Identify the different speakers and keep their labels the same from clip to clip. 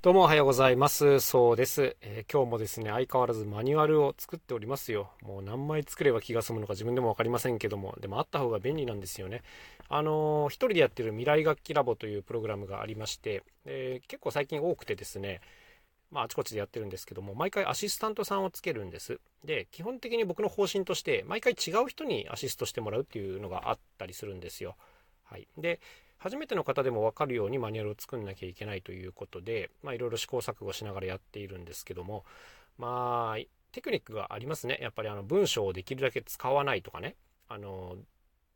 Speaker 1: どうもおはようございます。そうです、えー、今日もですね、相変わらずマニュアルを作っておりますよ。もう何枚作れば気が済むのか自分でも分かりませんけども、でもあった方が便利なんですよね。あのー、一人でやってる未来楽器ラボというプログラムがありまして、えー、結構最近多くてですね、まあ、あちこちでやってるんですけども、毎回アシスタントさんをつけるんです。で、基本的に僕の方針として、毎回違う人にアシストしてもらうっていうのがあったりするんですよ。はい。で、初めての方でも分かるようにマニュアルを作んなきゃいけないということで、まあ、いろいろ試行錯誤しながらやっているんですけども、まあ、テクニックがありますね。やっぱりあの文章をできるだけ使わないとかね。あの、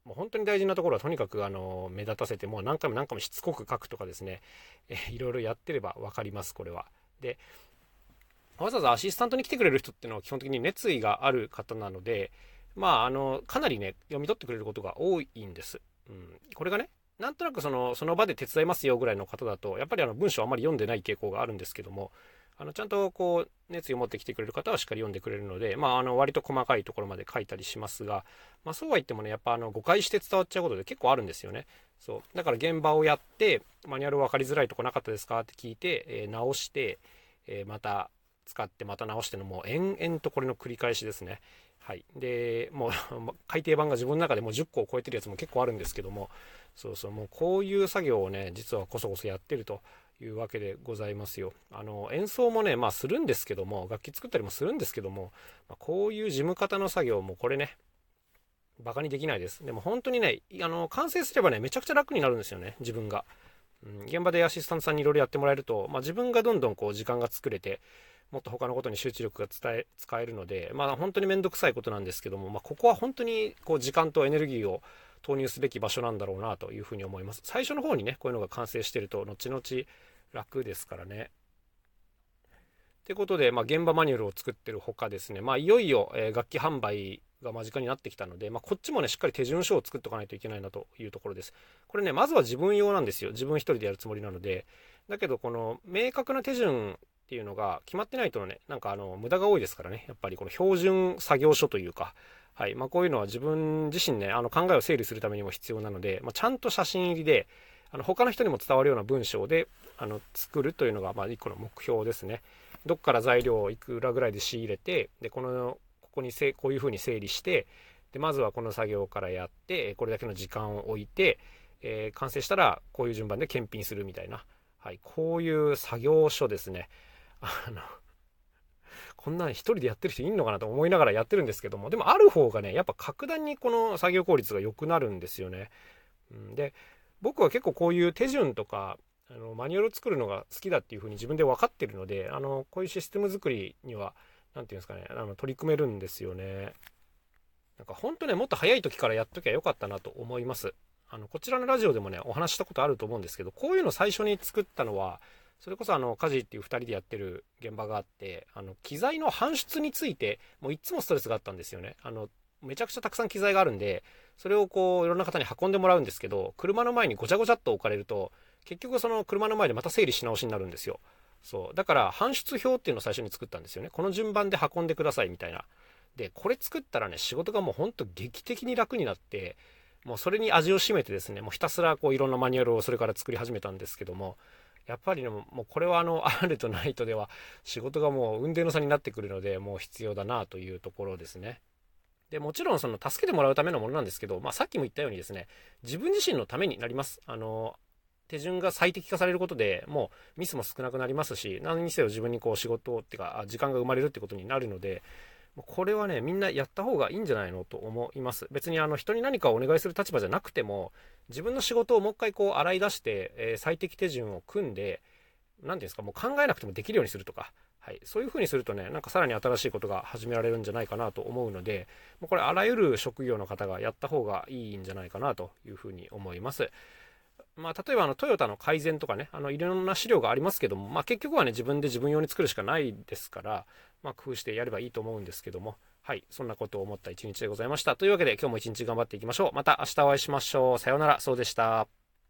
Speaker 1: もう本当に大事なところはとにかくあの目立たせてもう何回も何回もしつこく書くとかですね、えいろいろやってれば分かります、これは。で、わざわざアシスタントに来てくれる人っていうのは基本的に熱意がある方なので、まあ、あの、かなりね、読み取ってくれることが多いんです。うん、これがね、なんとなくそのその場で手伝いますよぐらいの方だとやっぱりあの文章あまり読んでない傾向があるんですけどもあのちゃんとこう熱意を持ってきてくれる方はしっかり読んでくれるので、まあ、あの割と細かいところまで書いたりしますが、まあ、そうは言ってもねやっぱあの誤解して伝わっちゃうことで結構あるんですよね。そう。だから現場をやってマニュアル分かりづらいとこなかったですか？って聞いて、えー、直して、えー、また使ってまた直してのもう延々とこれの繰り返しですね。はい、でもう 改訂版が自分の中でもう10個を超えてるやつも結構あるんですけどもそうそうもうこういう作業をね実はこそこそやってるというわけでございますよ。あの演奏もねまあするんですけども楽器作ったりもするんですけども、まあ、こういう事務方の作業もこれねバカにできないです。でも本当にねあの完成すればねめちゃくちゃ楽になるんですよね自分が、うん、現場でアシスタントさんにいろいろやってもらえると、まあ、自分がどんどんこう時間が作れてもっと他のことに集中力が伝え使えるので、まあ、本当に面倒くさいことなんですけども、まあ、ここは本当にこう時間とエネルギーを投入すべき場所なんだろうなというふうに思います。最初の方にね、こういうのが完成してると、後々楽ですからね。ということで、まあ、現場マニュアルを作ってるほかですね、まあ、いよいよ、え、楽器販売が間近になってきたので、まあ、こっちもね、しっかり手順書を作っておかないといけないなというところです。これね、まずは自分用なんですよ。自分一人でやるつもりなので。だけど、この明確な手順っていうのが決まってないとね、なんかあの、無駄が多いですからね、やっぱりこの標準作業書というか、はい。まあ、こういうのは自分自身ね、あの、考えを整理するためにも必要なので、まあ、ちゃんと写真入りで、あの、他の人にも伝わるような文章で、あの、作るというのが、まあ、一個の目標ですね。どっから材料をいくらぐらいで仕入れて、で、この、ここにせ、こういうふうに整理して、で、まずはこの作業からやって、これだけの時間を置いて、えー、完成したら、こういう順番で検品するみたいな、はい。こういう作業書ですね。あの、こんなん一人でやってる人いんのかなと思いながらやってるんですけども、でもある方がね、やっぱ格段にこの作業効率が良くなるんですよね。で、僕は結構こういう手順とか、あのマニュアルを作るのが好きだっていうふうに自分で分かってるので、あの、こういうシステム作りには、何て言うんですかね、あの取り組めるんですよね。なんか本当ね、もっと早い時からやっときゃよかったなと思います。あの、こちらのラジオでもね、お話したことあると思うんですけど、こういうの最初に作ったのは、それこそあの、家事っていう2人でやってる現場があって、あの、機材の搬出について、もういつもストレスがあったんですよね。あの、めちゃくちゃたくさん機材があるんで、それをこう、いろんな方に運んでもらうんですけど、車の前にごちゃごちゃっと置かれると、結局その車の前でまた整理し直しになるんですよ。そう。だから、搬出表っていうのを最初に作ったんですよね。この順番で運んでくださいみたいな。で、これ作ったらね、仕事がもうほんと劇的に楽になって、もうそれに味を占めてですね、もうひたすらこういろんなマニュアルをそれから作り始めたんですけども、やっぱりね、もうこれはあの、あるとないとでは仕事がもう運転の差になってくるので、もう必要だなというところですね。で、もちろんその助けてもらうためのものなんですけど、まあさっきも言ったようにですね、自分自身のためになります。あの、手順が最適化されることでもうミスも少なくなりますし、何にせよ自分にこう仕事っていうか、時間が生まれるってことになるので、これはね、みんなやった方がいいんじゃないのと思います。別にあの人に何かをお願いする立場じゃなくても、自分の仕事をもう一回こう洗い出して、えー、最適手順を組んで、何て言うんですか、もう考えなくてもできるようにするとか、はい、そういう風にするとね、なんかさらに新しいことが始められるんじゃないかなと思うので、これあらゆる職業の方がやった方がいいんじゃないかなというふうに思います。まあ、例えばあのトヨタの改善とかね、あのいろんな資料がありますけども、まあ、結局はね、自分で自分用に作るしかないですから、まあ、工夫してやればいいと思うんですけども、はい、そんなことを思った一日でございました。というわけで今日も一日頑張っていきましょう。また明日お会いしましょう。さようなら、そうでした。